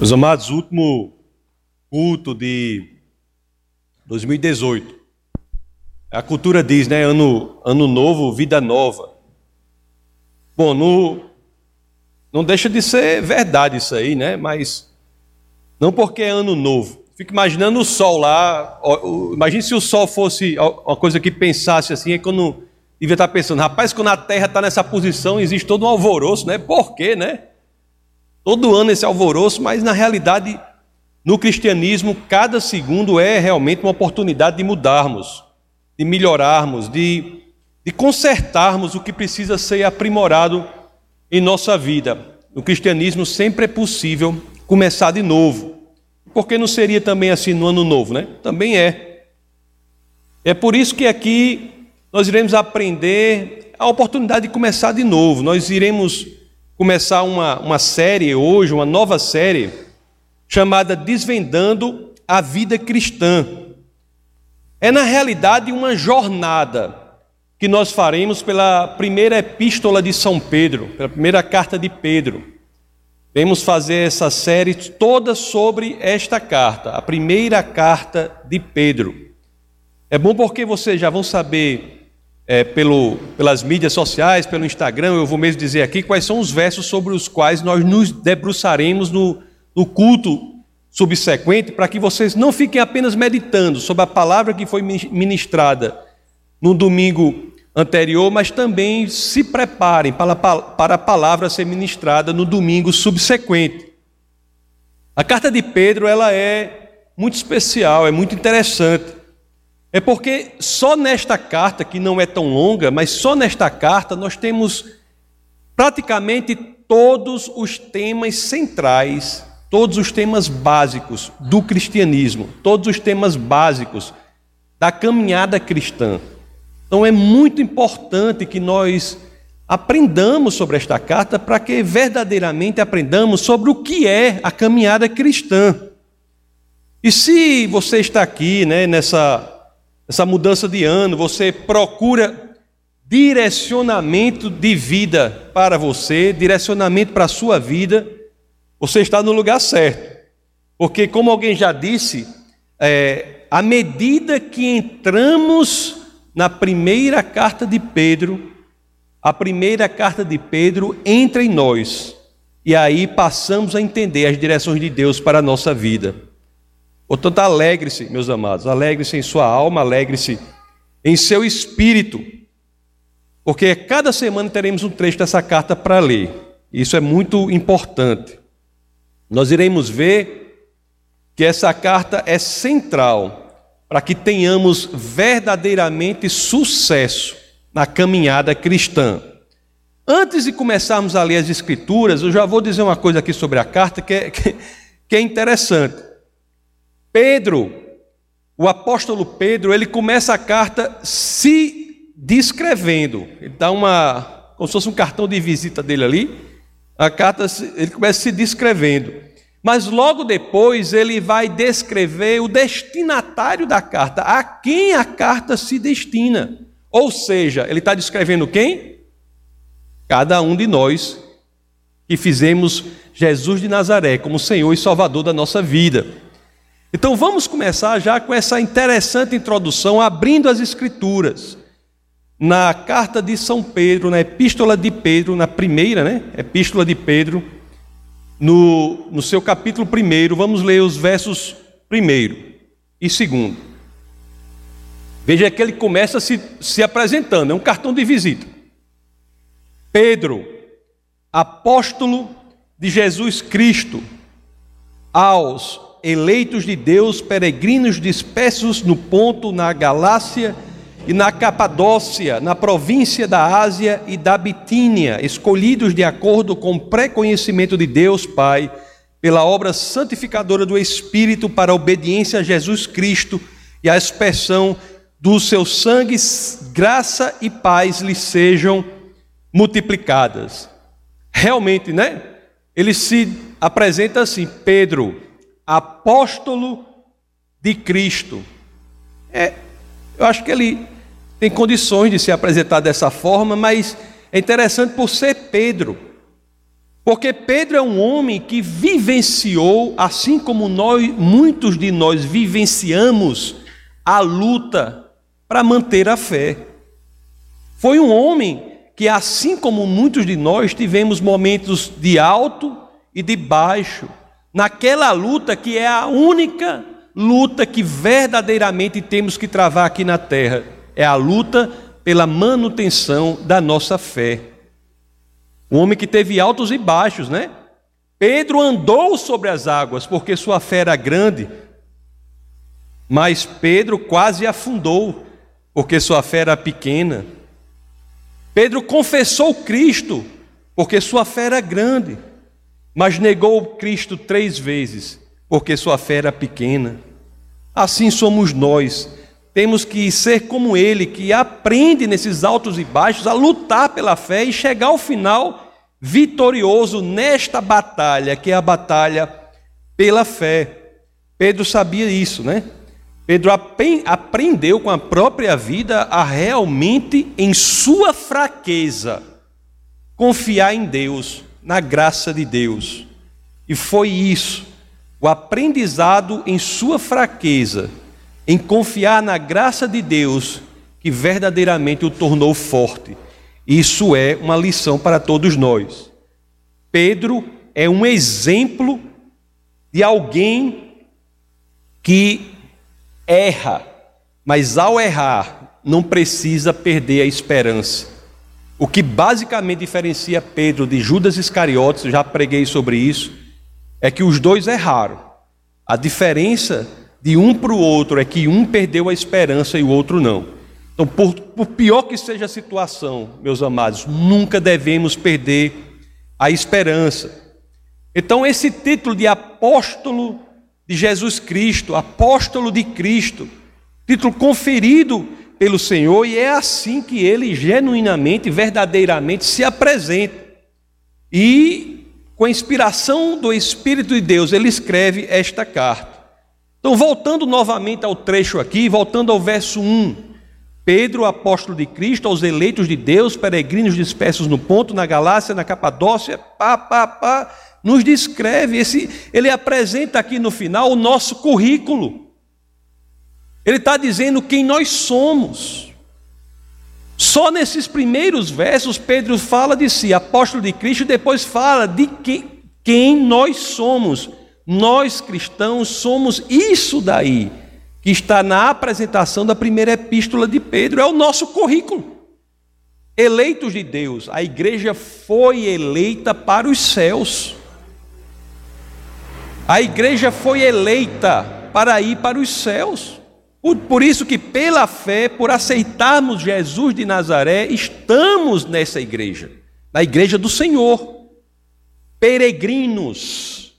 Meus amados, último culto de 2018. A cultura diz, né? Ano, ano novo, vida nova. Bom, no, não deixa de ser verdade isso aí, né? Mas não porque é ano novo. Fico imaginando o sol lá. Imagine se o sol fosse uma coisa que pensasse assim, é quando devia estar pensando, rapaz, quando a terra está nessa posição, existe todo um alvoroço, né? Por quê, né? Todo ano esse alvoroço, mas na realidade, no cristianismo, cada segundo é realmente uma oportunidade de mudarmos, de melhorarmos, de, de consertarmos o que precisa ser aprimorado em nossa vida. No cristianismo sempre é possível começar de novo. Por que não seria também assim no ano novo, né? Também é. É por isso que aqui nós iremos aprender a oportunidade de começar de novo. Nós iremos começar uma, uma série hoje, uma nova série, chamada Desvendando a Vida Cristã. É, na realidade, uma jornada que nós faremos pela primeira epístola de São Pedro, pela primeira carta de Pedro. Vamos fazer essa série toda sobre esta carta, a primeira carta de Pedro. É bom porque vocês já vão saber é, pelo, pelas mídias sociais, pelo Instagram, eu vou mesmo dizer aqui quais são os versos sobre os quais nós nos debruçaremos no, no culto subsequente, para que vocês não fiquem apenas meditando sobre a palavra que foi ministrada no domingo anterior, mas também se preparem para, para a palavra ser ministrada no domingo subsequente. A carta de Pedro ela é muito especial, é muito interessante. É porque só nesta carta, que não é tão longa, mas só nesta carta nós temos praticamente todos os temas centrais, todos os temas básicos do cristianismo, todos os temas básicos da caminhada cristã. Então é muito importante que nós aprendamos sobre esta carta para que verdadeiramente aprendamos sobre o que é a caminhada cristã. E se você está aqui, né, nessa essa mudança de ano, você procura direcionamento de vida para você, direcionamento para a sua vida, você está no lugar certo. Porque, como alguém já disse, é, à medida que entramos na primeira carta de Pedro, a primeira carta de Pedro entra em nós, e aí passamos a entender as direções de Deus para a nossa vida. Portanto, alegre-se, meus amados, alegre-se em sua alma, alegre-se em seu espírito, porque cada semana teremos um trecho dessa carta para ler. Isso é muito importante. Nós iremos ver que essa carta é central para que tenhamos verdadeiramente sucesso na caminhada cristã. Antes de começarmos a ler as Escrituras, eu já vou dizer uma coisa aqui sobre a carta que é, que é interessante. Pedro, o apóstolo Pedro, ele começa a carta se descrevendo. Ele dá uma, como se fosse um cartão de visita dele ali. A carta, ele começa se descrevendo. Mas logo depois ele vai descrever o destinatário da carta, a quem a carta se destina. Ou seja, ele está descrevendo quem? Cada um de nós que fizemos Jesus de Nazaré como Senhor e Salvador da nossa vida. Então vamos começar já com essa interessante introdução, abrindo as Escrituras. Na carta de São Pedro, na Epístola de Pedro, na primeira, né? Epístola de Pedro, no, no seu capítulo primeiro, vamos ler os versos primeiro e segundo. Veja que ele começa se, se apresentando, é um cartão de visita. Pedro, apóstolo de Jesus Cristo, aos eleitos de Deus, peregrinos dispersos no ponto, na Galácia e na Capadócia, na província da Ásia e da Bitínia, escolhidos de acordo com o pré-conhecimento de Deus Pai, pela obra santificadora do Espírito para a obediência a Jesus Cristo e a expressão do seu sangue, graça e paz lhe sejam multiplicadas. Realmente, né? Ele se apresenta assim: Pedro, apóstolo de Cristo. É, eu acho que ele tem condições de se apresentar dessa forma, mas é interessante por ser Pedro. Porque Pedro é um homem que vivenciou, assim como nós, muitos de nós vivenciamos a luta para manter a fé. Foi um homem que, assim como muitos de nós, tivemos momentos de alto e de baixo, naquela luta que é a única luta que verdadeiramente temos que travar aqui na terra é a luta pela manutenção da nossa fé. Um homem que teve altos e baixos, né? Pedro andou sobre as águas porque sua fé era grande, mas Pedro quase afundou porque sua fé era pequena. Pedro confessou Cristo porque sua fé era grande, mas negou Cristo três vezes porque sua fé era pequena. Assim somos nós. Temos que ser como ele, que aprende nesses altos e baixos a lutar pela fé e chegar ao final vitorioso nesta batalha, que é a batalha pela fé. Pedro sabia isso, né? Pedro aprendeu com a própria vida a realmente, em sua fraqueza, confiar em Deus, na graça de Deus. E foi isso o aprendizado em sua fraqueza, em confiar na graça de Deus, que verdadeiramente o tornou forte. Isso é uma lição para todos nós. Pedro é um exemplo de alguém que erra, mas ao errar não precisa perder a esperança. O que basicamente diferencia Pedro de Judas Iscariotes, já preguei sobre isso, é que os dois erraram. A diferença de um para o outro é que um perdeu a esperança e o outro não. Então, por, por, pior que seja a situação, meus amados, nunca devemos perder a esperança. Então, esse título de apóstolo de Jesus Cristo, apóstolo de Cristo, título conferido pelo Senhor, e é assim que ele genuinamente, verdadeiramente se apresenta. E com a inspiração do Espírito de Deus, ele escreve esta carta. Então, voltando novamente ao trecho aqui, voltando ao verso 1. Pedro, apóstolo de Cristo, aos eleitos de Deus, peregrinos dispersos no ponto, na Galácia, na Capadócia, pá, pá, pá, nos descreve, esse, ele apresenta aqui no final o nosso currículo. Ele está dizendo quem nós somos. Só nesses primeiros versos, Pedro fala de si, apóstolo de Cristo, e depois fala de que, quem nós somos. Nós cristãos somos isso daí, que está na apresentação da primeira epístola de Pedro, é o nosso currículo. Eleitos de Deus, a igreja foi eleita para os céus. A igreja foi eleita para ir para os céus. Por, isso que pela fé, por aceitarmos Jesus de Nazaré, estamos nessa igreja, na igreja do Senhor. Peregrinos,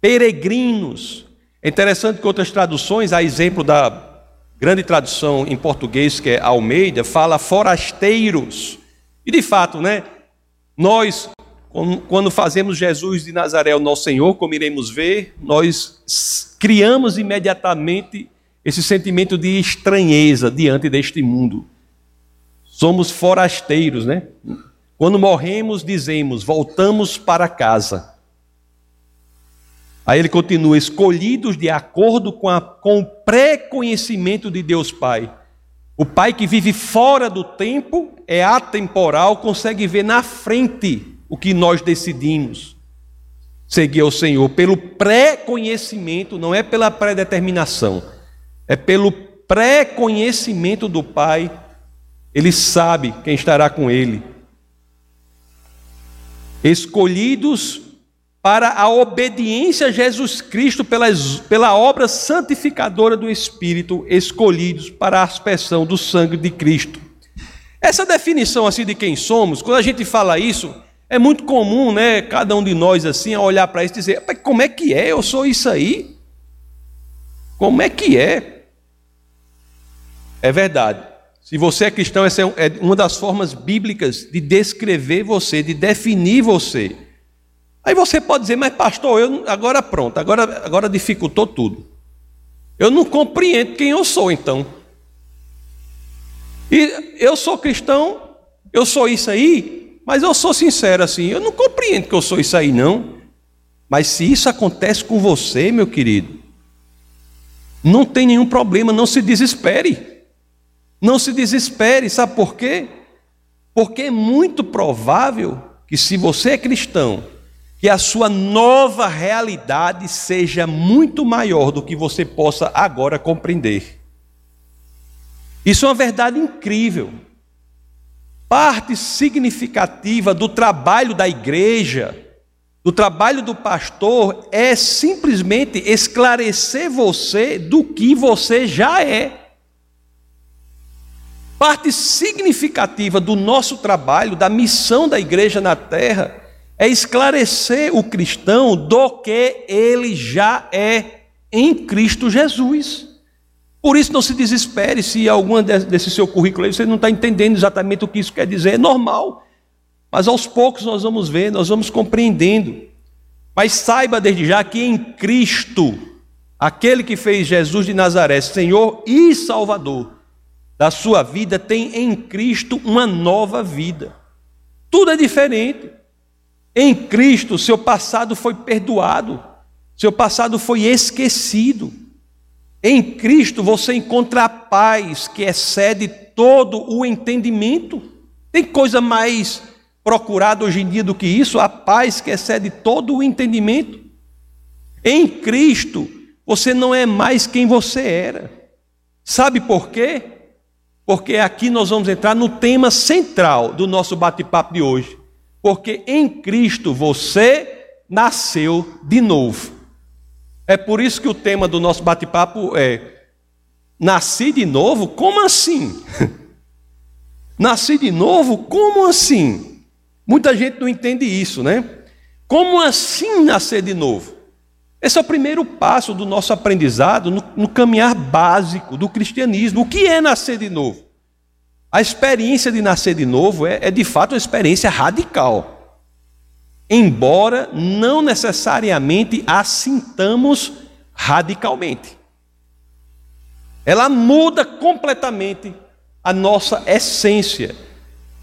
peregrinos. É interessante que outras traduções, a exemplo da grande tradução em português, que é Almeida, fala forasteiros. E de fato, né? Nós, quando fazemos Jesus de Nazaré o nosso Senhor, como iremos ver, nós criamos imediatamente esse sentimento de estranheza diante deste mundo. Somos forasteiros, né? Quando morremos, dizemos: voltamos para casa. Aí ele continua: escolhidos de acordo com, a, com o pré-conhecimento de Deus Pai. O Pai que vive fora do tempo, é atemporal, consegue ver na frente o que nós decidimos seguir ao Senhor, pelo pré-conhecimento, não é pela predeterminação. É pelo pré-conhecimento do Pai, ele sabe quem estará com ele. Escolhidos para a obediência a Jesus Cristo pela, obra santificadora do Espírito, escolhidos para a aspersão do sangue de Cristo. Essa definição assim de quem somos, quando a gente fala isso, é muito comum, né? Cada um de nós assim, olhar para isso e dizer: como é que é? Eu sou isso aí? Como é que é? É verdade. Se você é cristão, essa é, é uma das formas bíblicas de descrever você, de definir você. Aí você pode dizer, mas pastor, eu agora pronto, agora, agora dificultou tudo. Eu não compreendo quem eu sou então. E eu sou cristão, eu sou isso aí, mas eu sou sincero assim, eu não compreendo que eu sou isso aí, não. Mas se isso acontece com você, meu querido, não tem nenhum problema, não se desespere. Não se desespere, sabe por quê? Porque é muito provável que, se você é cristão, que a sua nova realidade seja muito maior do que você possa agora compreender. Isso é uma verdade incrível. Parte significativa do trabalho da igreja do trabalho do pastor é simplesmente esclarecer você do que você já é. Parte significativa do nosso trabalho, da missão da igreja na terra, é esclarecer o cristão do que ele já é em Cristo Jesus. Por isso, não se desespere se alguma desse seu currículo aí você não está entendendo exatamente o que isso quer dizer, é normal. Mas aos poucos nós vamos ver, nós vamos compreendendo. Mas saiba desde já que em Cristo, aquele que fez Jesus de Nazaré Senhor e Salvador da sua vida, tem em Cristo uma nova vida. Tudo é diferente. Em Cristo, seu passado foi perdoado, seu passado foi esquecido. Em Cristo você encontra a paz que excede todo o entendimento. Tem coisa mais procurado hoje em dia do que isso, a paz que excede todo o entendimento. Em Cristo, você não é mais quem você era. Sabe por quê? Porque aqui nós vamos entrar no tema central do nosso bate-papo de hoje. Porque em Cristo você nasceu de novo. É por isso que o tema do nosso bate-papo é: Nasci de novo? Como assim? Nasci de novo? Como assim? Muita gente não entende isso, né? Como assim nascer de novo? Esse é o primeiro passo do nosso aprendizado no, no, caminhar básico do cristianismo. O que é nascer de novo? A experiência de nascer de novo é, é de fato uma experiência radical. Embora não necessariamente a sintamos radicalmente. Ela muda completamente a nossa essência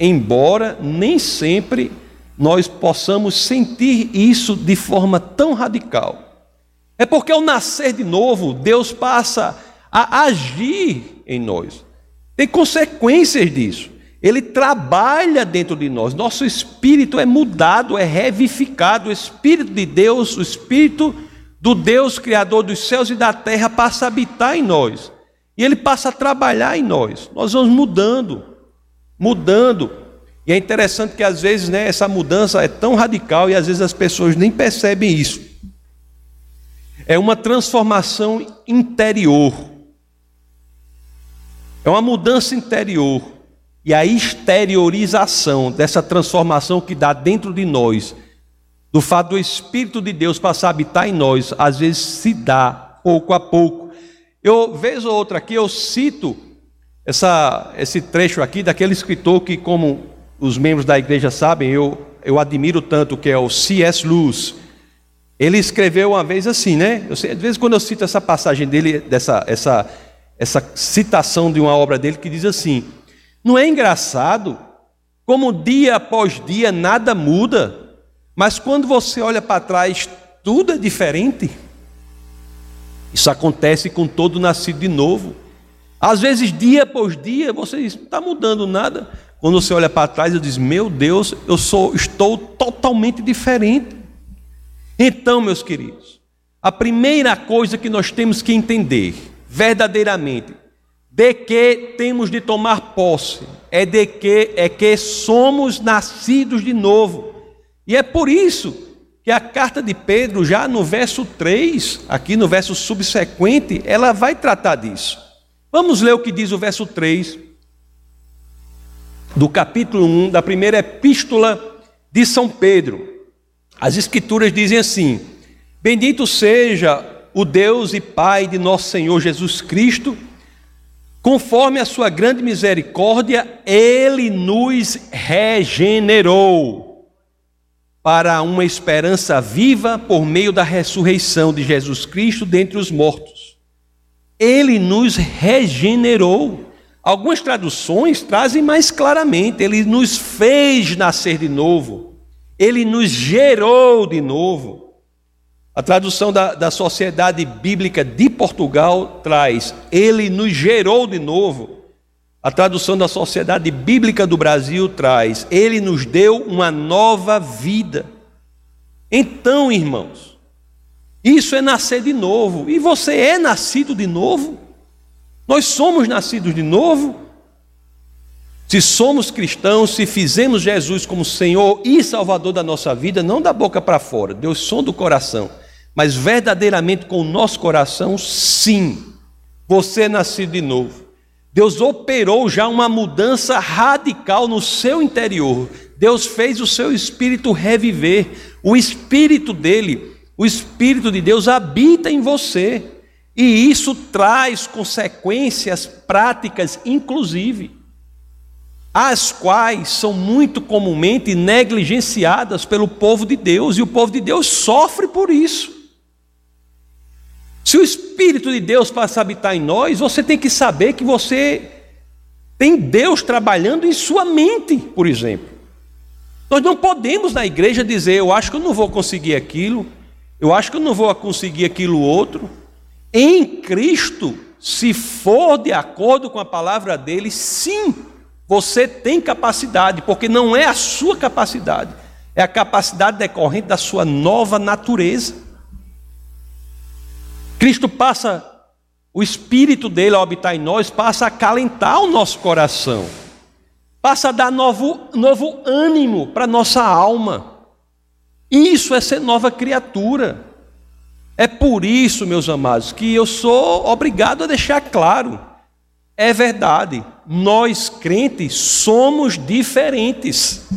embora nem sempre nós possamos sentir isso de forma tão radical. É porque ao nascer de novo, Deus passa a agir em nós. Tem consequências disso. Ele trabalha dentro de nós. Nosso espírito é mudado, é revivificado. O espírito de Deus, o espírito do Deus criador dos céus e da terra passa a habitar em nós. E ele passa a trabalhar em nós. Nós vamos mudando mudando. E é interessante que às vezes né, essa mudança é tão radical e às vezes as pessoas nem percebem isso. É uma transformação interior. É uma mudança interior. E a exteriorização dessa transformação que dá dentro de nós, do fato do Espírito de Deus passar a habitar em nós, às vezes se dá pouco a pouco. Eu, vez ou outra aqui, eu cito essa, esse trecho aqui daquele escritor que, como os membros da igreja sabem, eu, eu admiro tanto, que é o C.S. Lewis. Ele escreveu uma vez assim, né? Eu sei, às vezes quando eu cito essa passagem dele, dessa essa, essa citação de uma obra dele que diz assim: Não é engraçado como dia após dia nada muda, mas quando você olha para trás tudo é diferente? Isso acontece com todo nascido de novo. Às vezes, dia após dia, você diz, não está mudando nada. Quando você olha para trás, eu diz, meu Deus, eu sou, estou totalmente diferente. Então, meus queridos, a primeira coisa que nós temos que entender, verdadeiramente, de que temos de tomar posse, é de que é que somos nascidos de novo. E é por isso que a carta de Pedro, já no verso 3, aqui no verso subsequente, ela vai tratar disso. Vamos ler o que diz o verso 3 do capítulo 1 da primeira epístola de São Pedro. As Escrituras dizem assim: Bendito seja o Deus e Pai de nosso Senhor Jesus Cristo, conforme a sua grande misericórdia, ele nos regenerou para uma esperança viva por meio da ressurreição de Jesus Cristo dentre os mortos ele nos regenerou. Algumas traduções trazem mais claramente: Ele nos fez nascer de novo, Ele nos gerou de novo. A tradução da, da Sociedade Bíblica de Portugal traz: Ele nos gerou de novo. A tradução da Sociedade Bíblica do Brasil traz: Ele nos deu uma nova vida. Então, irmãos, isso é nascer de novo. E você é nascido de novo? Nós somos nascidos de novo. Se somos cristãos, se fizemos Jesus como Senhor e Salvador da nossa vida, não da boca para fora, Deus som do coração, mas verdadeiramente com o nosso coração, sim, você é nascido de novo. Deus operou já uma mudança radical no seu interior. Deus fez o seu espírito reviver. O espírito dele, o espírito de Deus habita em você. E isso traz consequências práticas, inclusive, as quais são muito comumente negligenciadas pelo povo de Deus, e o povo de Deus sofre por isso. Se o Espírito de Deus passa a habitar em nós, você tem que saber que você tem Deus trabalhando em sua mente, por exemplo. Nós não podemos na igreja dizer, eu acho que eu não vou conseguir aquilo, eu acho que eu não vou conseguir aquilo outro. Em Cristo, se for de acordo com a palavra dele, sim, você tem capacidade, porque não é a sua capacidade, é a capacidade decorrente da sua nova natureza. Cristo passa, o Espírito dele ao habitar em nós, passa a acalentar o nosso coração, passa a dar novo, novo ânimo para a nossa alma. Isso é ser nova criatura. É por isso, meus amados, que eu sou obrigado a deixar claro: é verdade, nós crentes somos diferentes.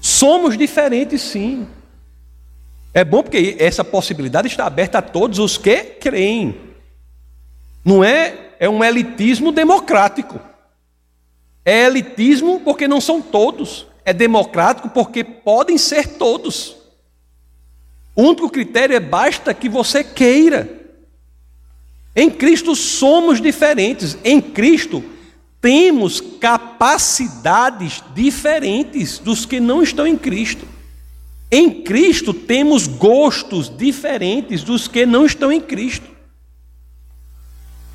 Somos diferentes, sim. É bom porque essa possibilidade está aberta a todos os que creem. Não é, é um elitismo democrático. É elitismo porque não são todos. É democrático porque podem ser todos. O único critério é basta que você queira. Em Cristo somos diferentes. Em Cristo temos capacidades diferentes dos que não estão em Cristo. Em Cristo temos gostos diferentes dos que não estão em Cristo.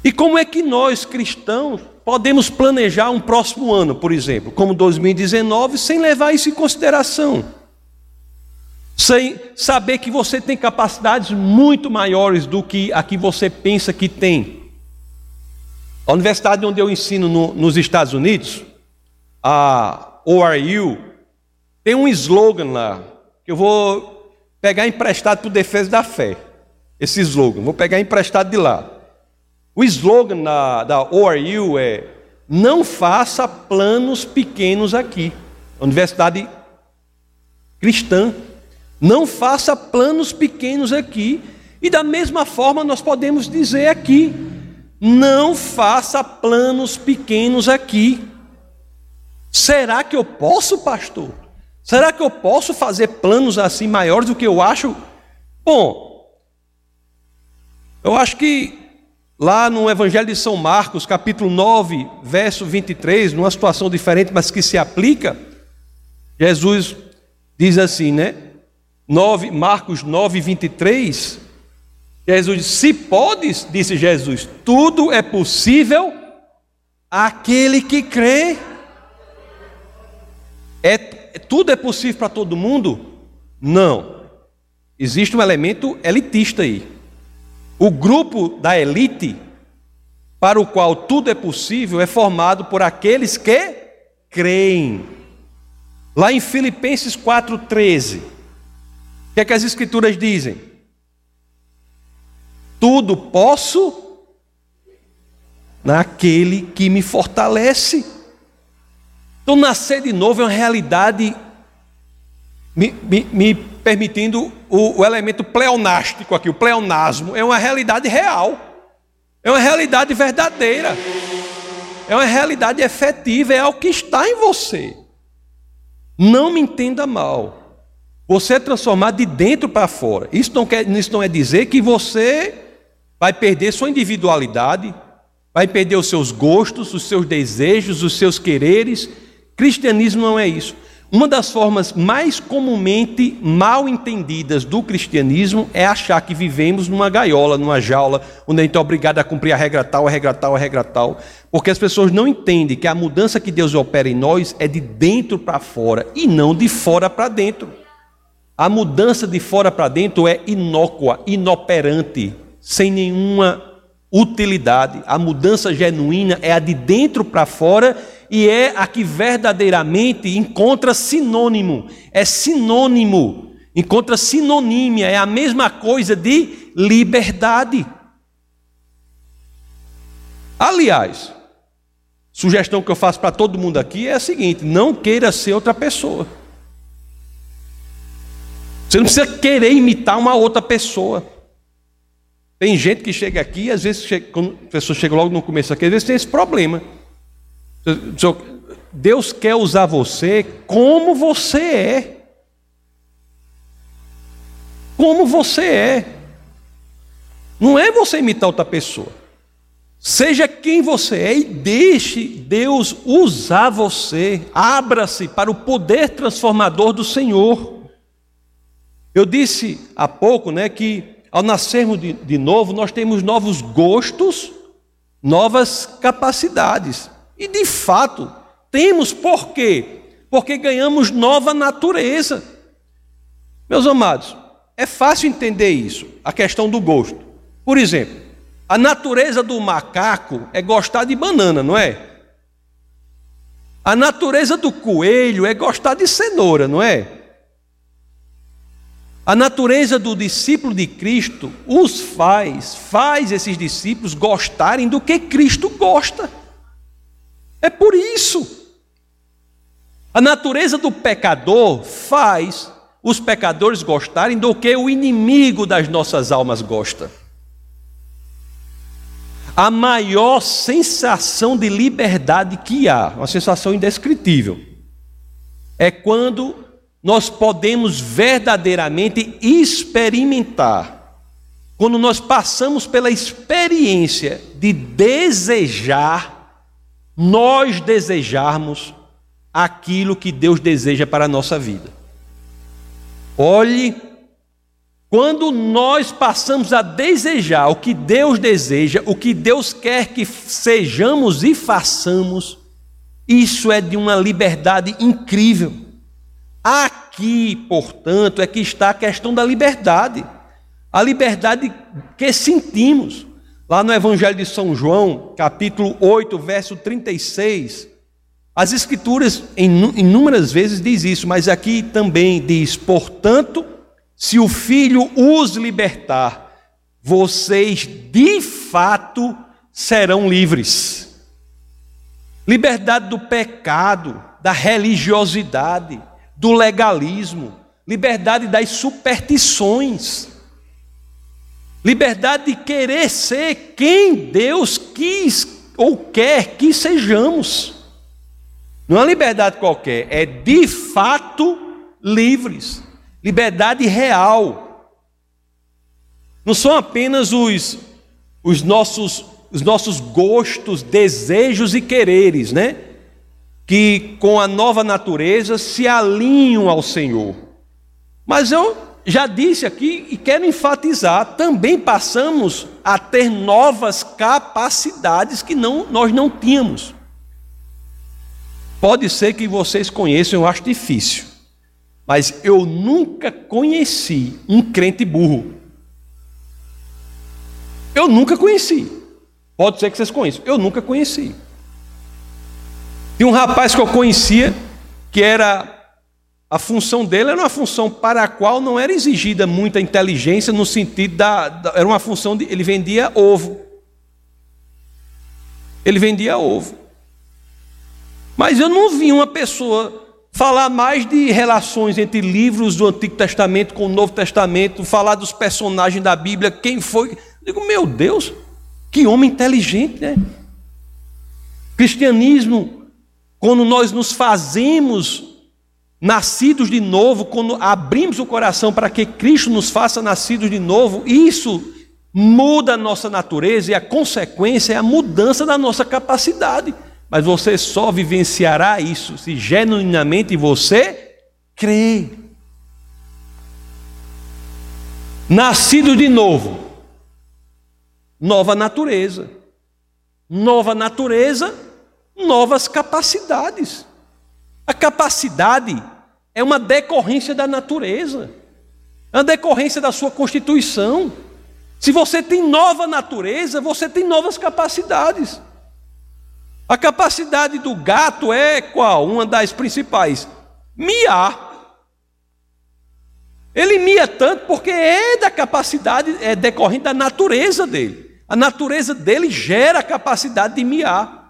E como é que nós, cristãos, podemos planejar um próximo ano, por exemplo, como 2019, sem levar isso em consideração? Sem saber que você tem capacidades muito maiores do que a que você pensa que tem. A universidade onde eu ensino no, nos Estados Unidos, a ORU, tem um slogan lá, que eu vou pegar emprestado para o Defesa da Fé. Esse slogan, vou pegar emprestado de lá. O slogan da, da ORU é: Não faça planos pequenos aqui. Universidade cristã não faça planos pequenos aqui. E da mesma forma nós podemos dizer aqui: não faça planos pequenos aqui. Será que eu posso, pastor? Será que eu posso fazer planos assim maiores do que eu acho? Bom, eu acho que lá no Evangelho de São Marcos, capítulo 9, verso 23, numa situação diferente, mas que se aplica, Jesus diz assim, né? 9, Marcos 9, 23, Jesus disse: Se podes, disse Jesus, tudo é possível aquele que crê. É, tudo é possível para todo mundo? Não. Existe um elemento elitista aí. O grupo da elite, para o qual tudo é possível, é formado por aqueles que creem. Lá em Filipenses 4,13. O que é que as Escrituras dizem? Tudo posso naquele que me fortalece. Então, nascer de novo é uma realidade, me, me, me permitindo o, o, elemento pleonástico aqui, o pleonasmo, é uma realidade real, é uma realidade verdadeira, é uma realidade efetiva, é o que está em você. Não me entenda mal. Você é transformado de dentro para fora. Isso não, quer, isso não é dizer que você vai perder sua individualidade, vai perder os seus gostos, os seus desejos, os seus quereres. Cristianismo não é isso. Uma das formas mais comumente mal entendidas do cristianismo é achar que vivemos numa gaiola, numa jaula, onde a gente é obrigado a cumprir a regra tal, a regra tal, a regra tal. Porque as pessoas não entendem que a mudança que Deus opera em nós é de dentro para fora e não de fora para dentro. A mudança de fora para dentro é inócua, inoperante, sem nenhuma utilidade. A mudança genuína é a de dentro para fora e é a que verdadeiramente encontra sinônimo. É sinônimo, encontra sinonímia, é a mesma coisa de liberdade. Aliás, sugestão que eu faço para todo mundo aqui é a seguinte: não queira ser outra pessoa. Você não precisa querer imitar uma outra pessoa. Tem gente que chega aqui, às vezes, quando a pessoa chega logo no começo aqui, às vezes tem esse problema. Deus quer usar você como você é. Como você é. Não é você imitar outra pessoa. Seja quem você é e deixe Deus usar você. Abra-se para o poder transformador do Senhor. Eu disse há pouco, né, que ao nascermos de, de novo, nós temos novos gostos, novas capacidades. E de fato, temos por quê? Porque ganhamos nova natureza. Meus amados, é fácil entender isso, a questão do gosto. Por exemplo, a natureza do macaco é gostar de banana, não é? A natureza do coelho é gostar de cenoura, não é? A natureza do discípulo de Cristo os faz, faz esses discípulos gostarem do que Cristo gosta. É por isso. A natureza do pecador faz os pecadores gostarem do que o inimigo das nossas almas gosta. A maior sensação de liberdade que há, uma sensação indescritível, é quando nós podemos verdadeiramente experimentar. Quando nós passamos pela experiência de desejar, nós desejarmos aquilo que Deus deseja para a nossa vida. Olhe, quando nós passamos a desejar o que Deus deseja, o que Deus quer que sejamos e façamos, isso é de uma liberdade incrível. Aqui, portanto, é que está a questão da liberdade. A liberdade que sentimos. Lá no Evangelho de São João, capítulo 8, verso 36, as Escrituras inúmeras vezes diz isso, mas aqui também diz: portanto, se o Filho os libertar, vocês de fato serão livres. Liberdade do pecado, da religiosidade, do legalismo, liberdade das superstições, liberdade de querer ser quem Deus quis ou quer que sejamos. Não é liberdade qualquer, é de fato livres, liberdade real. Não são apenas os, os, nossos, os nossos gostos, desejos e quereres, né? Que com a nova natureza se alinham ao Senhor. Mas eu já disse aqui e quero enfatizar, também passamos a ter novas capacidades que não, nós não tínhamos. Pode ser que vocês conheçam, eu acho difícil. Mas eu nunca conheci um crente burro. Eu nunca conheci. Pode ser que vocês conheçam. Eu nunca conheci. Tinha um rapaz que eu conhecia, que era. A função dele era uma função para a qual não era exigida muita inteligência, no sentido da. da era uma função de. Ele vendia ovo. Ele vendia ovo. Mas eu não vi uma pessoa falar mais de relações entre livros do Antigo Testamento com o Novo Testamento, falar dos personagens da Bíblia, quem foi. Eu digo, meu Deus, que homem inteligente, né? Cristianismo quando nós nos fazemos nascidos de novo, quando abrimos o coração para que Cristo nos faça nascidos de novo, isso muda a nossa natureza e a consequência é a mudança da nossa capacidade. Mas você só vivenciará isso se genuinamente você crê. Nascido de novo, nova natureza. Nova natureza, novas capacidades. A capacidade é uma decorrência da natureza, é uma decorrência da sua constituição. Se você tem nova natureza, você tem novas capacidades. A capacidade do gato é qual? Uma das principais: miar. Ele mia tanto porque é da capacidade, é decorrente da natureza dele. A natureza dele gera a capacidade de miar.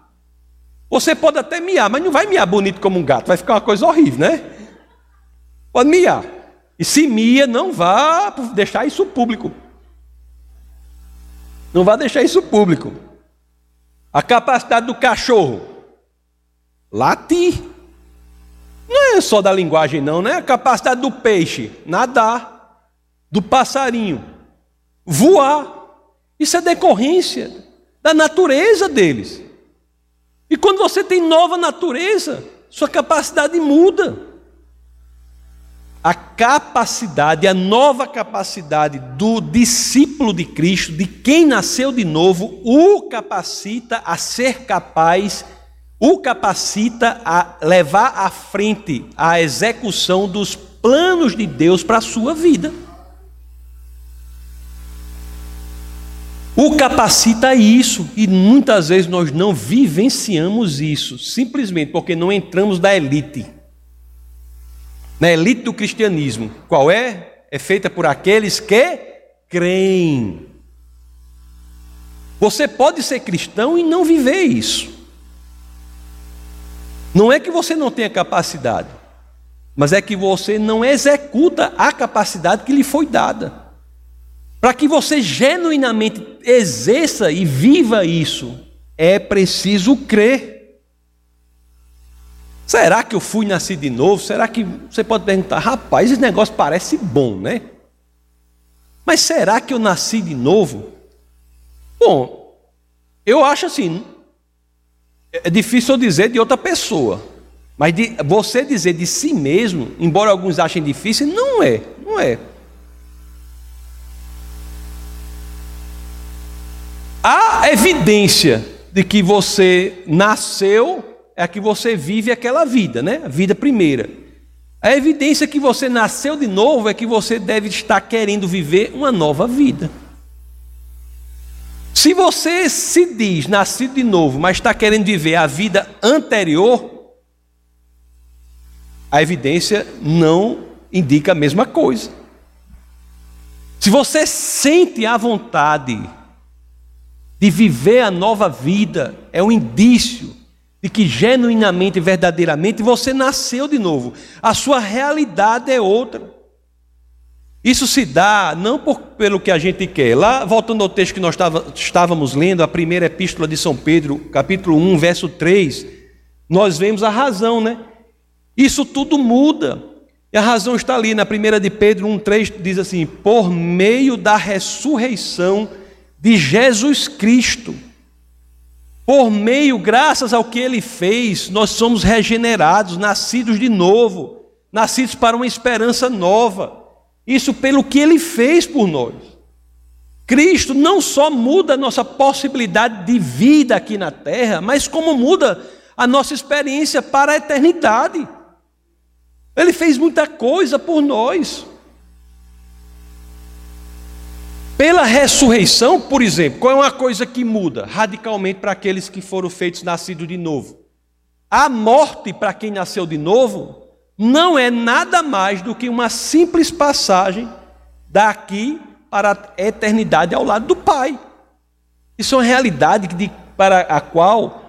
Você pode até miar, mas não vai miar bonito como um gato, vai ficar uma coisa horrível, né? Pode miar. E se mia, não vá deixar isso público. Não vá deixar isso público. A capacidade do cachorro latir. Não é só da linguagem, não, né? A capacidade do peixe nadar, do passarinho voar. Isso é decorrência da natureza deles. E quando você tem nova natureza, sua capacidade muda. A capacidade, a nova capacidade do discípulo de Cristo, de quem nasceu de novo, o capacita a ser capaz, o capacita a levar à frente a execução dos planos de Deus para a sua vida. O capacita isso e muitas vezes nós não vivenciamos isso, simplesmente porque não entramos na elite. Na elite do cristianismo, qual é? É feita por aqueles que creem. Você pode ser cristão e não viver isso. Não é que você não tenha capacidade, mas é que você não executa a capacidade que lhe foi dada. Para que você genuinamente exerça e viva isso, é preciso crer. Será que eu fui nascido de novo? Será que você pode perguntar, rapaz, esse negócio parece bom, né? Mas será que eu nasci de novo? Bom, eu acho assim, é difícil eu dizer de outra pessoa, mas de, você dizer de si mesmo, embora alguns achem difícil, não é, não é. A evidência de que você nasceu é que você vive aquela vida, né? A vida primeira. A evidência que você nasceu de novo é que você deve estar querendo viver uma nova vida. Se você se diz nascido de novo, mas está querendo viver a vida anterior, a evidência não indica a mesma coisa. Se você sente a vontade de viver a nova vida, é um indício de que genuinamente e verdadeiramente você nasceu de novo. A sua realidade é outra. Isso se dá não por, pelo que a gente quer. Lá, voltando ao texto que nós estávamos lendo, a primeira epístola de São Pedro, capítulo 1, verso 3, nós vemos a razão, né? Isso tudo muda. E a razão está ali na primeira de Pedro 1,3, diz assim: por meio da ressurreição de Jesus Cristo. Por meio, graças ao que ele fez, nós somos regenerados, nascidos de novo, nascidos para uma esperança nova. Isso pelo que ele fez por nós. Cristo não só muda a nossa possibilidade de vida aqui na terra, mas como muda a nossa experiência para a eternidade. Ele fez muita coisa por nós. Pela ressurreição, por exemplo, qual é uma coisa que muda radicalmente para aqueles que foram feitos nascidos de novo? A morte para quem nasceu de novo não é nada mais do que uma simples passagem daqui para a eternidade ao lado do Pai. Isso é uma realidade de, para a qual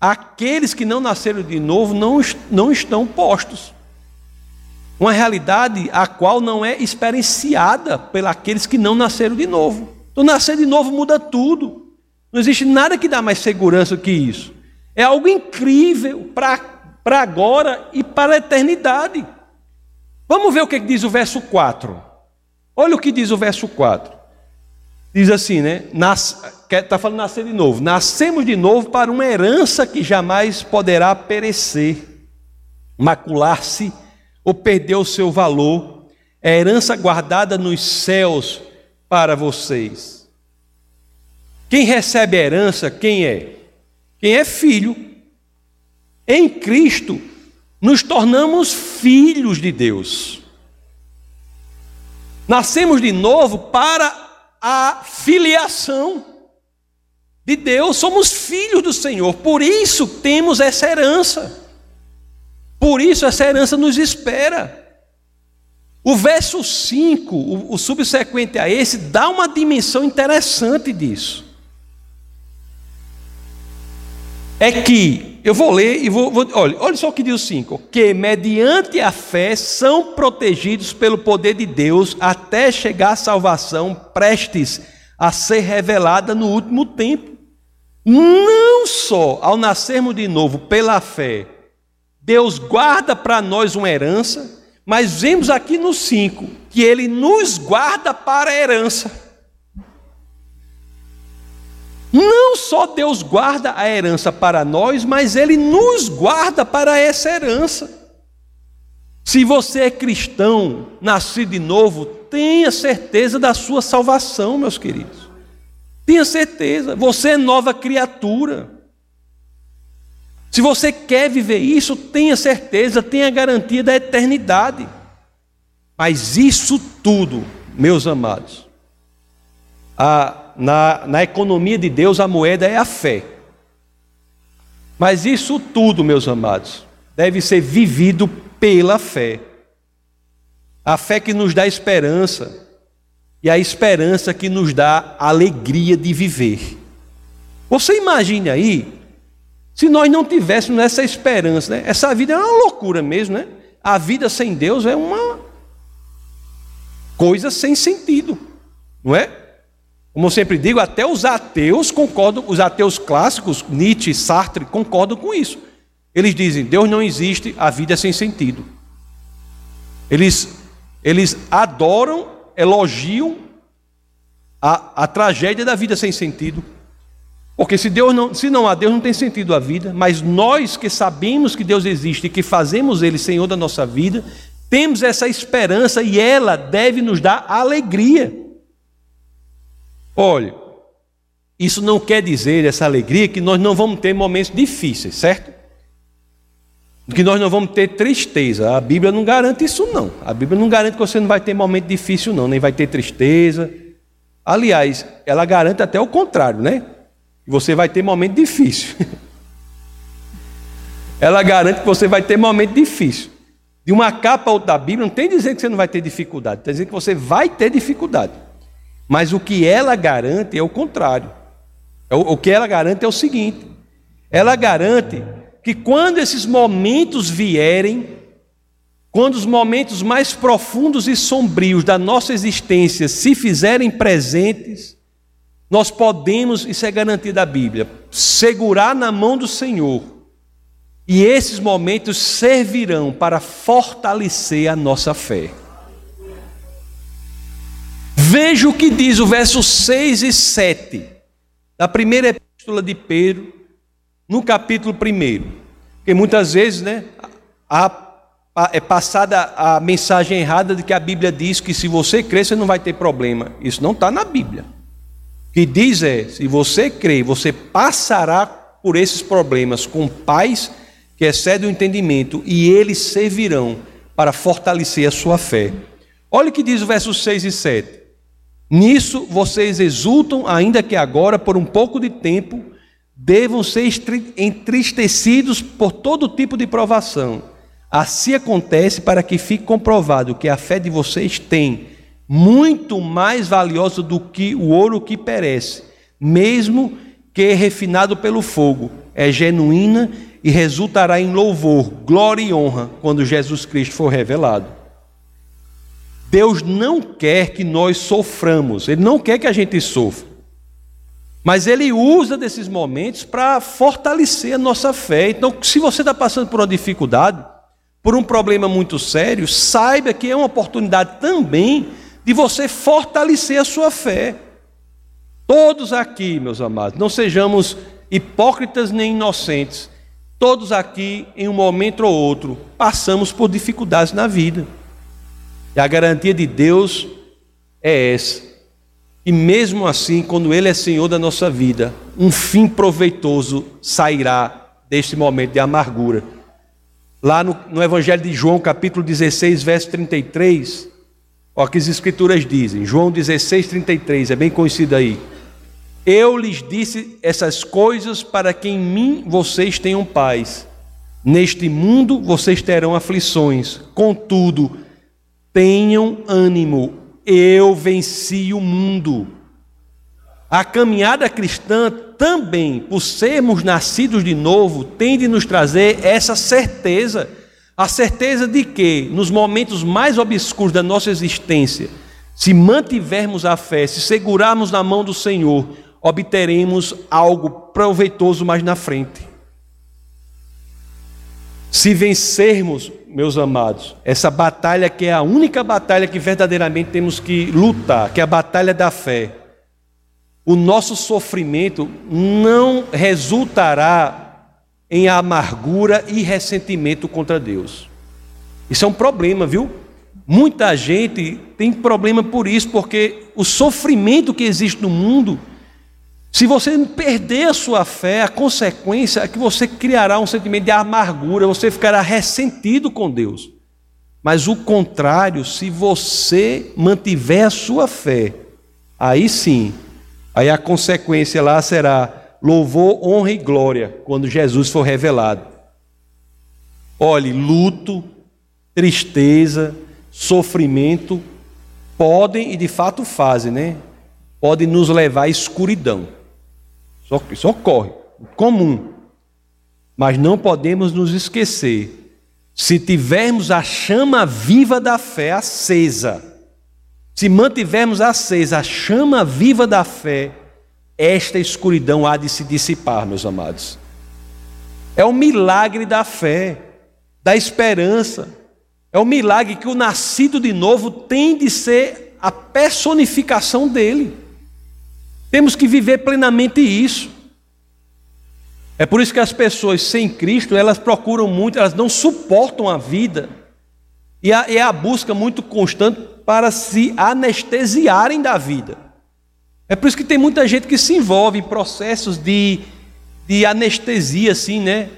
aqueles que não nasceram de novo não, não estão postos. Uma realidade a qual não é experienciada pelos que não nasceram de novo. Então, nascer de novo muda tudo. Não existe nada que dá mais segurança que isso. É algo incrível para agora e para a eternidade. Vamos ver o que diz o verso 4. Olha o que diz o verso 4. Diz assim, né? Está falando nascer de novo. Nascemos de novo para uma herança que jamais poderá perecer, macular-se ou perder o seu valor. É herança guardada nos céus para vocês. Quem recebe a herança, quem é? Quem é filho. Em Cristo, nos tornamos filhos de Deus. Nascemos de novo para a filiação de Deus, somos filhos do Senhor, por isso temos essa herança, por isso essa herança nos espera. O verso 5, o, o subsequente a esse, dá uma dimensão interessante disso. É que, eu vou ler e vou, vou olha, olha só o que diz o 5: que mediante a fé são protegidos pelo poder de Deus até chegar à salvação prestes a ser revelada no último tempo. Não só ao nascermos de novo pela fé, Deus guarda para nós uma herança, mas vemos aqui no 5 que ele nos guarda para a herança. Não só Deus guarda a herança para nós, mas ele nos guarda para essa herança. Se você é cristão, nascido de novo, tenha certeza da sua salvação, meus queridos. Tenha certeza, você é nova criatura. Se você quer viver isso, tenha certeza, tenha garantia da eternidade. Mas isso tudo, meus amados, a, na, na economia de Deus a moeda é a fé. Mas isso tudo, meus amados, deve ser vivido pela fé. A fé que nos dá esperança e a esperança que nos dá alegria de viver. Você imagine aí se nós não tivéssemos essa esperança, né? essa vida é uma loucura mesmo, né? A vida sem Deus é uma coisa sem sentido, não é? Como eu sempre digo, até os ateus concordam, os ateus clássicos, Nietzsche, Sartre, concordam com isso. Eles dizem: Deus não existe, a vida é sem sentido. Eles, eles adoram, elogiam a, a tragédia da vida sem sentido. Porque se, Deus não, se não há Deus, não tem sentido a vida, mas nós que sabemos que Deus existe e que fazemos Ele Senhor da nossa vida, temos essa esperança e ela deve nos dar alegria. Olha, isso não quer dizer, essa alegria, que nós não vamos ter momentos difíceis, certo? Que nós não vamos ter tristeza. A Bíblia não garante isso, não. A Bíblia não garante que você não vai ter momento difícil, não, nem vai ter tristeza. Aliás, ela garante até o contrário, né? Você vai ter momento difícil. Ela garante que você vai ter momento difícil. De uma capa a outra da Bíblia, não tem dizendo que você não vai ter dificuldade, tem dizendo que você vai ter dificuldade. Mas o que ela garante é o contrário. É o que ela garante é o seguinte: ela garante que quando esses momentos vierem, quando os momentos mais profundos e sombrios da nossa existência se fizerem presentes, nós podemos, isso é garantia da Bíblia, segurar na mão do Senhor. E esses momentos servirão para fortalecer a nossa fé. Veja o que diz o verso 6 e 7 da primeira epístola de Pedro, no capítulo 1. Porque muitas vezes, né, é passada a mensagem errada de que a Bíblia diz que se você crer, você não vai ter problema. Isso não está na Bíblia. Que diz é: se você crê, você passará por esses problemas com paz que excede o entendimento, e eles servirão para fortalecer a sua fé. Olha o que diz o verso 6 e 7. Nisso vocês exultam, ainda que agora, por um pouco de tempo, devam ser entristecidos por todo tipo de provação. Assim acontece para que fique comprovado que a fé de vocês tem muito mais valiosa do que o ouro que perece, mesmo que refinado pelo fogo, é genuína e resultará em louvor, glória e honra quando Jesus Cristo for revelado. Deus não quer que nós soframos, Ele não quer que a gente sofra. Mas Ele usa desses momentos para fortalecer a nossa fé. Então, se você está passando por uma dificuldade, por um problema muito sério, saiba que é uma oportunidade também de você fortalecer a sua fé. Todos aqui, meus amados, não sejamos hipócritas nem inocentes. Todos aqui, em um momento ou outro, passamos por dificuldades na vida. E a garantia de Deus é essa. E mesmo assim, quando Ele é Senhor da nossa vida, um fim proveitoso sairá deste momento de amargura. Lá no, no Evangelho de João, capítulo 16, verso 33, olha o que as Escrituras dizem. João 16, 33, é bem conhecido aí. Eu lhes disse essas coisas para que em mim vocês tenham paz. Neste mundo vocês terão aflições, contudo, tenham ânimo, eu venci o mundo. A caminhada cristã também, por sermos nascidos de novo, tem de nos trazer essa certeza, a certeza de que nos momentos mais obscuros da nossa existência, se mantivermos a fé, se segurarmos na mão do Senhor, obteremos algo proveitoso mais na frente. Se vencermos, meus amados, essa batalha que é a única batalha que verdadeiramente temos que lutar, que é a batalha da fé, o nosso sofrimento não resultará em amargura e ressentimento contra Deus. Isso é um problema, viu? Muita gente tem problema por isso, porque o sofrimento que existe no mundo se você perder a sua fé, a consequência é que você criará um sentimento de amargura, você ficará ressentido com Deus. Mas o contrário, se você mantiver a sua fé, aí sim, aí a consequência lá será louvor, honra e glória quando Jesus for revelado. Olhe, luto, tristeza, sofrimento podem e de fato fazem, né? Podem nos levar à escuridão. Isso ocorre, comum. Mas não podemos nos esquecer, se tivermos a chama viva da fé acesa, se mantivermos acesa a chama viva da fé, esta escuridão há de se dissipar, meus amados. É o milagre da fé, da esperança. É o milagre que o nascido de novo tem de ser a personificação dele. Temos que viver plenamente isso. É por isso que as pessoas sem Cristo, elas procuram muito, elas não suportam a vida. E é a busca muito constante para se anestesiarem da vida. É por isso que tem muita gente que se envolve em processos de, de anestesia, assim, né?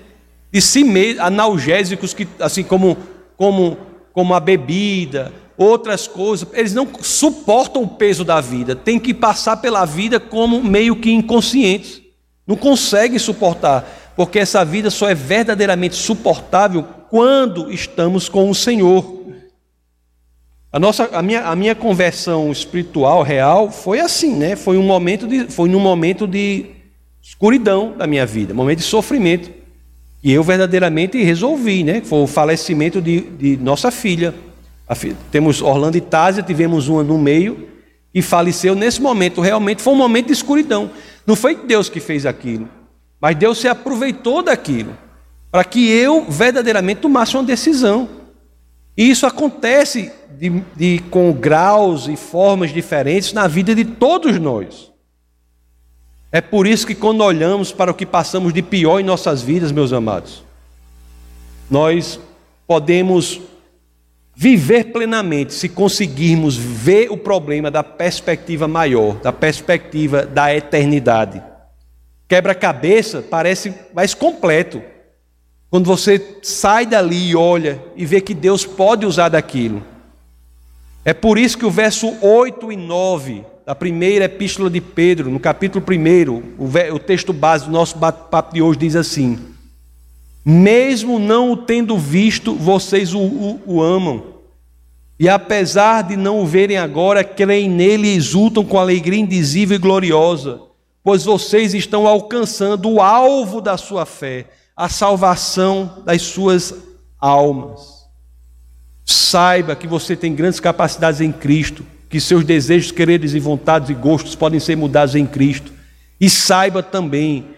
De si mesmo, analgésicos, que, assim como, como, como a bebida, outras coisas, eles não suportam o peso da vida, tem que passar pela vida como meio que inconscientes, não conseguem suportar, porque essa vida só é verdadeiramente suportável quando estamos com o Senhor. A, nossa, a, minha, a minha conversão espiritual real foi assim, né? Foi um momento de, foi num momento de escuridão da minha vida, momento de sofrimento. E eu verdadeiramente resolvi, né? Foi o falecimento de, de nossa filha. Temos Orlando e Tásia, tivemos uma no meio e faleceu nesse momento. Realmente foi um momento de escuridão. Não foi Deus que fez aquilo, mas Deus se aproveitou daquilo para que eu verdadeiramente tomasse uma decisão. E isso acontece de, de, com graus e formas diferentes na vida de todos nós. É por isso que quando olhamos para o que passamos de pior em nossas vidas, meus amados, nós podemos viver plenamente se conseguirmos ver o problema da perspectiva maior, da perspectiva da eternidade. Quebra-cabeça parece mais completo. Quando você sai dali e olha e vê que Deus pode usar daquilo. É por isso que o verso 8 e 9 da primeira epístola de Pedro, no capítulo 1, o texto base do nosso bate-papo de hoje diz assim: mesmo não o tendo visto, vocês o, o, o amam. E apesar de não o verem agora, creem nele e exultam com alegria indizível e gloriosa, pois vocês estão alcançando o alvo da sua fé, a salvação das suas almas. Saiba que você tem grandes capacidades em Cristo, que seus desejos, quereres e vontades e gostos podem ser mudados em Cristo. E saiba também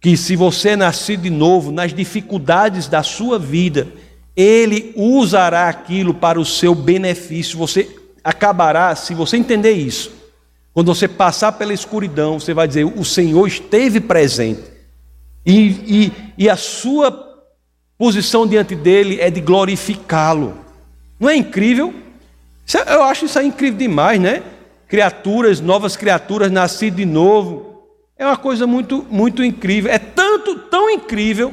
que se você é nascido de novo, nas dificuldades da sua vida, Ele usará aquilo para o seu benefício. Você acabará, se você entender isso, Quando você passar pela escuridão, você vai dizer: O Senhor esteve presente. E, e, e a sua posição diante dele é de glorificá-lo. Não é incrível? É, eu acho isso incrível demais, né? Criaturas, novas criaturas, nascidas de novo. É uma coisa muito, muito incrível. É tanto, tão incrível,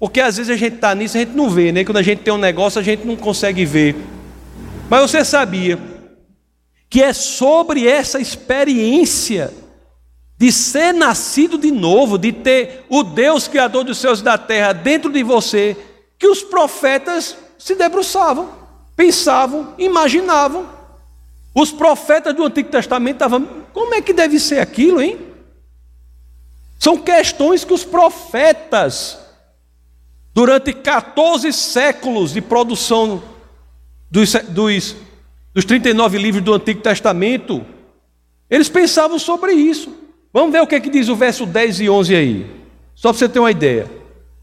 porque às vezes a gente está nisso a gente não vê, né? Quando a gente tem um negócio, a gente não consegue ver. Mas você sabia que é sobre essa experiência de ser nascido de novo, de ter o Deus Criador dos céus e da terra dentro de você, que os profetas se debruçavam, pensavam, imaginavam. Os profetas do Antigo Testamento estavam, como é que deve ser aquilo, hein? São questões que os profetas, durante 14 séculos de produção dos, dos, dos 39 livros do Antigo Testamento, eles pensavam sobre isso. Vamos ver o que, é que diz o verso 10 e 11 aí, só para você ter uma ideia.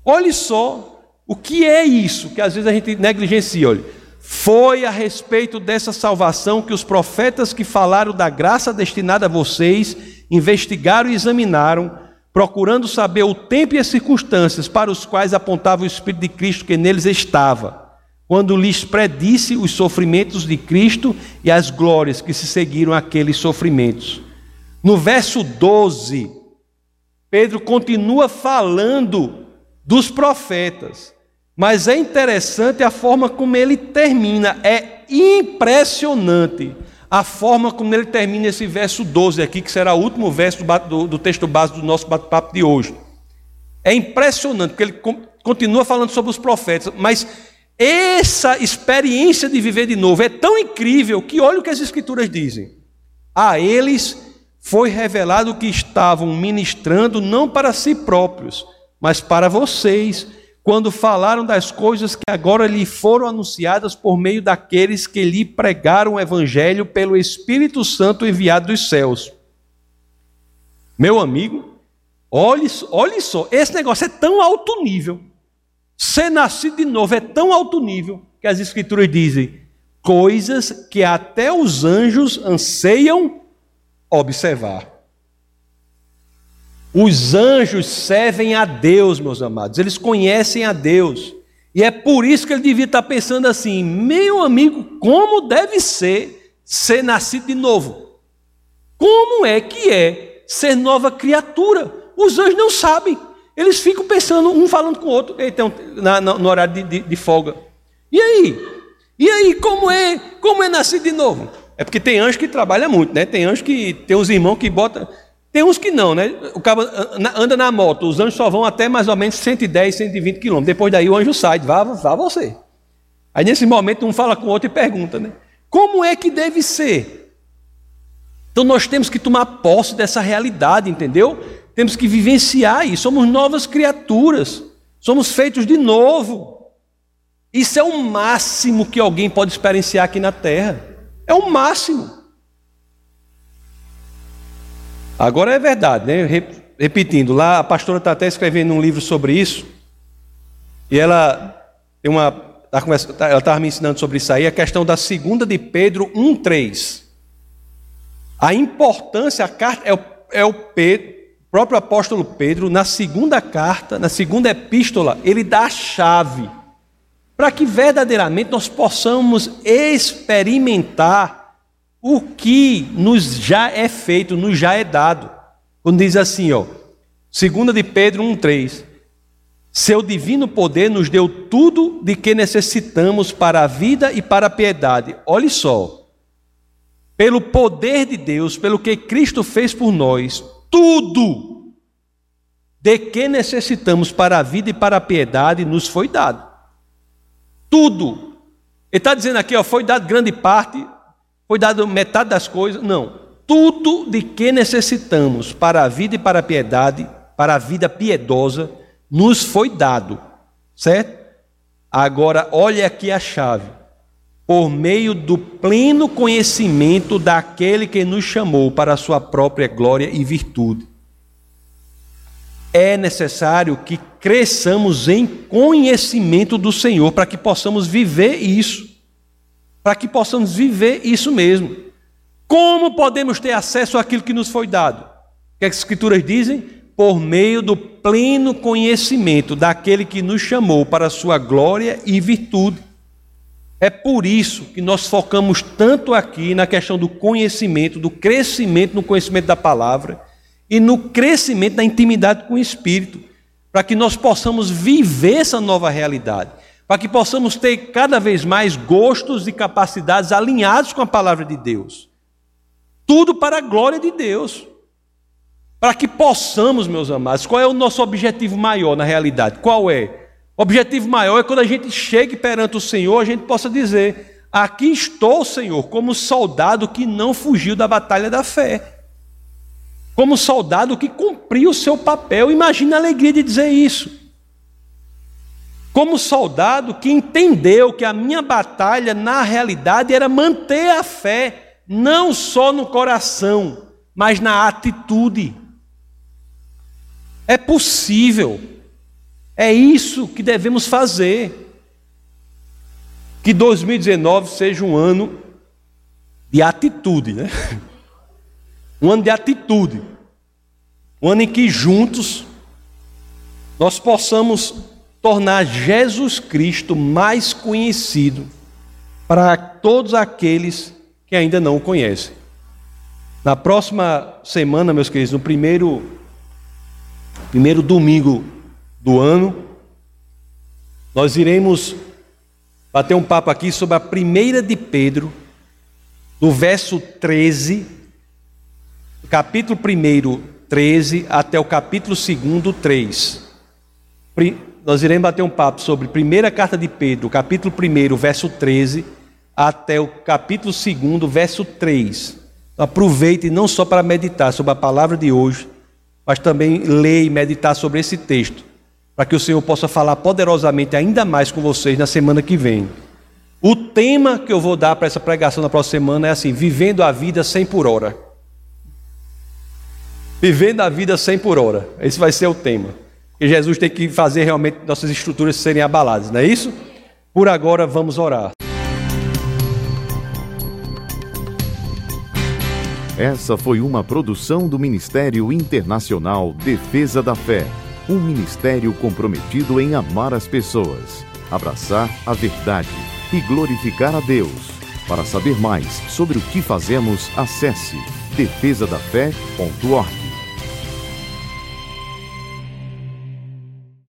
Olhe só o que é isso que às vezes a gente negligencia. Olha. Foi a respeito dessa salvação que os profetas que falaram da graça destinada a vocês investigaram e examinaram, procurando saber o tempo e as circunstâncias para os quais apontava o Espírito de Cristo que neles estava quando lhes predisse os sofrimentos de Cristo e as glórias que se seguiram àqueles sofrimentos. No verso 12, Pedro continua falando dos profetas, mas é interessante a forma como ele termina, é impressionante a forma como ele termina esse verso 12 aqui, que será o último verso do, do, texto base do nosso bate-papo de hoje. É impressionante, porque ele continua falando sobre os profetas, mas essa experiência de viver de novo é tão incrível que olha o que as Escrituras dizem. A eles foi revelado que estavam ministrando não para si próprios, mas para vocês, quando falaram das coisas que agora lhe foram anunciadas por meio daqueles que lhe pregaram o Evangelho pelo Espírito Santo enviado dos céus. Meu amigo, olhe, olhe só, esse negócio é tão alto nível Ser nascido de novo é tão alto nível que as Escrituras dizem coisas que até os anjos anseiam observar. Os anjos servem a Deus, meus amados, eles conhecem a Deus. E é por isso que ele devia estar pensando assim: meu amigo, como deve ser ser nascido de novo? Como é que é ser nova criatura? Os anjos não sabem. Eles ficam pensando, um falando com o outro, então, na, na, no horário de, de, de, folga. E aí? E aí, como é? Como é nascer de novo? É porque tem anjo que trabalha muito, né? Tem anjo que tem uns irmãos que bota. Tem uns que não, né? O cara anda na moto, os anjos só vão até mais ou menos 110, 120 quilômetros. Depois daí o anjo sai, vá, vá você. Aí nesse momento um fala com o outro e pergunta, né? Como é que deve ser? Então nós temos que tomar posse dessa realidade, entendeu? Temos que vivenciar isso. Somos novas criaturas. Somos feitos de novo. Isso é o máximo que alguém pode experienciar aqui na terra. É o máximo. Agora é verdade, né? Repetindo, lá a pastora está até escrevendo um livro sobre isso. E ela tem uma. Tá tá, ela estava me ensinando sobre isso aí, a questão da segunda de Pedro 1,3. A importância, a carta é o, é o Pedro, próprio apóstolo Pedro, na segunda carta, na segunda epístola, ele dá a chave para que verdadeiramente nós possamos experimentar o que nos já é feito, nos já é dado. Quando diz assim, ó, segunda de Pedro 1:3, seu divino poder nos deu tudo de que necessitamos para a vida e para a piedade. Olhe só. Pelo poder de Deus, pelo que Cristo fez por nós, tudo de que necessitamos para a vida e para a piedade nos foi dado. Tudo. Ele está dizendo aqui, ó, foi dado grande parte, foi dado metade das coisas. Não. Tudo de que necessitamos para a vida e para a piedade, para a vida piedosa, nos foi dado. Certo? Agora, olha aqui a chave por meio do pleno conhecimento daquele que nos chamou para a sua própria glória e virtude. É necessário que cresçamos em conhecimento do Senhor para que possamos viver isso. Para que possamos viver isso mesmo. Como podemos ter acesso àquilo que nos foi dado? O que, é que as Escrituras dizem? Por meio do pleno conhecimento daquele que nos chamou para a sua glória e virtude. É por isso que nós focamos tanto aqui na questão do conhecimento, do crescimento no conhecimento da palavra e no crescimento da intimidade com o Espírito, para que nós possamos viver essa nova realidade, para que possamos ter cada vez mais gostos e capacidades alinhados com a palavra de Deus. Tudo para a glória de Deus. Para que possamos, meus amados, qual é o nosso objetivo maior na realidade? Qual é? O objetivo maior é quando a gente chegue perante o Senhor, a gente possa dizer: Aqui estou, Senhor, como soldado que não fugiu da batalha da fé. Como soldado que cumpriu o seu papel. Imagina a alegria de dizer isso. Como soldado que entendeu que a minha batalha, na realidade, era manter a fé, não só no coração, mas na atitude. É possível. É isso que devemos fazer. Que 2019 seja um ano de atitude, né? Um ano de atitude. Um ano em que juntos nós possamos tornar Jesus Cristo mais conhecido para todos aqueles que ainda não o conhecem. Na próxima semana, meus queridos, no primeiro primeiro domingo do ano, nós iremos bater um papo aqui sobre a primeira de Pedro, do verso 13, capítulo 1, 13, até o capítulo 2, 3. Nós iremos bater um papo sobre primeira carta de Pedro, capítulo 1, verso 13, até o capítulo 2, verso 3. Então, aproveite não só para meditar sobre a palavra de hoje, mas também ler e meditar sobre esse texto para que o Senhor possa falar poderosamente ainda mais com vocês na semana que vem. O tema que eu vou dar para essa pregação na próxima semana é assim: vivendo a vida 100 por hora. Vivendo a vida 100 por hora. Esse vai ser o tema. Porque Jesus tem que fazer realmente nossas estruturas serem abaladas, não é isso? Por agora, vamos orar. Essa foi uma produção do Ministério Internacional Defesa da Fé um ministério comprometido em amar as pessoas, abraçar a verdade e glorificar a Deus. Para saber mais sobre o que fazemos, acesse defesadafé.org.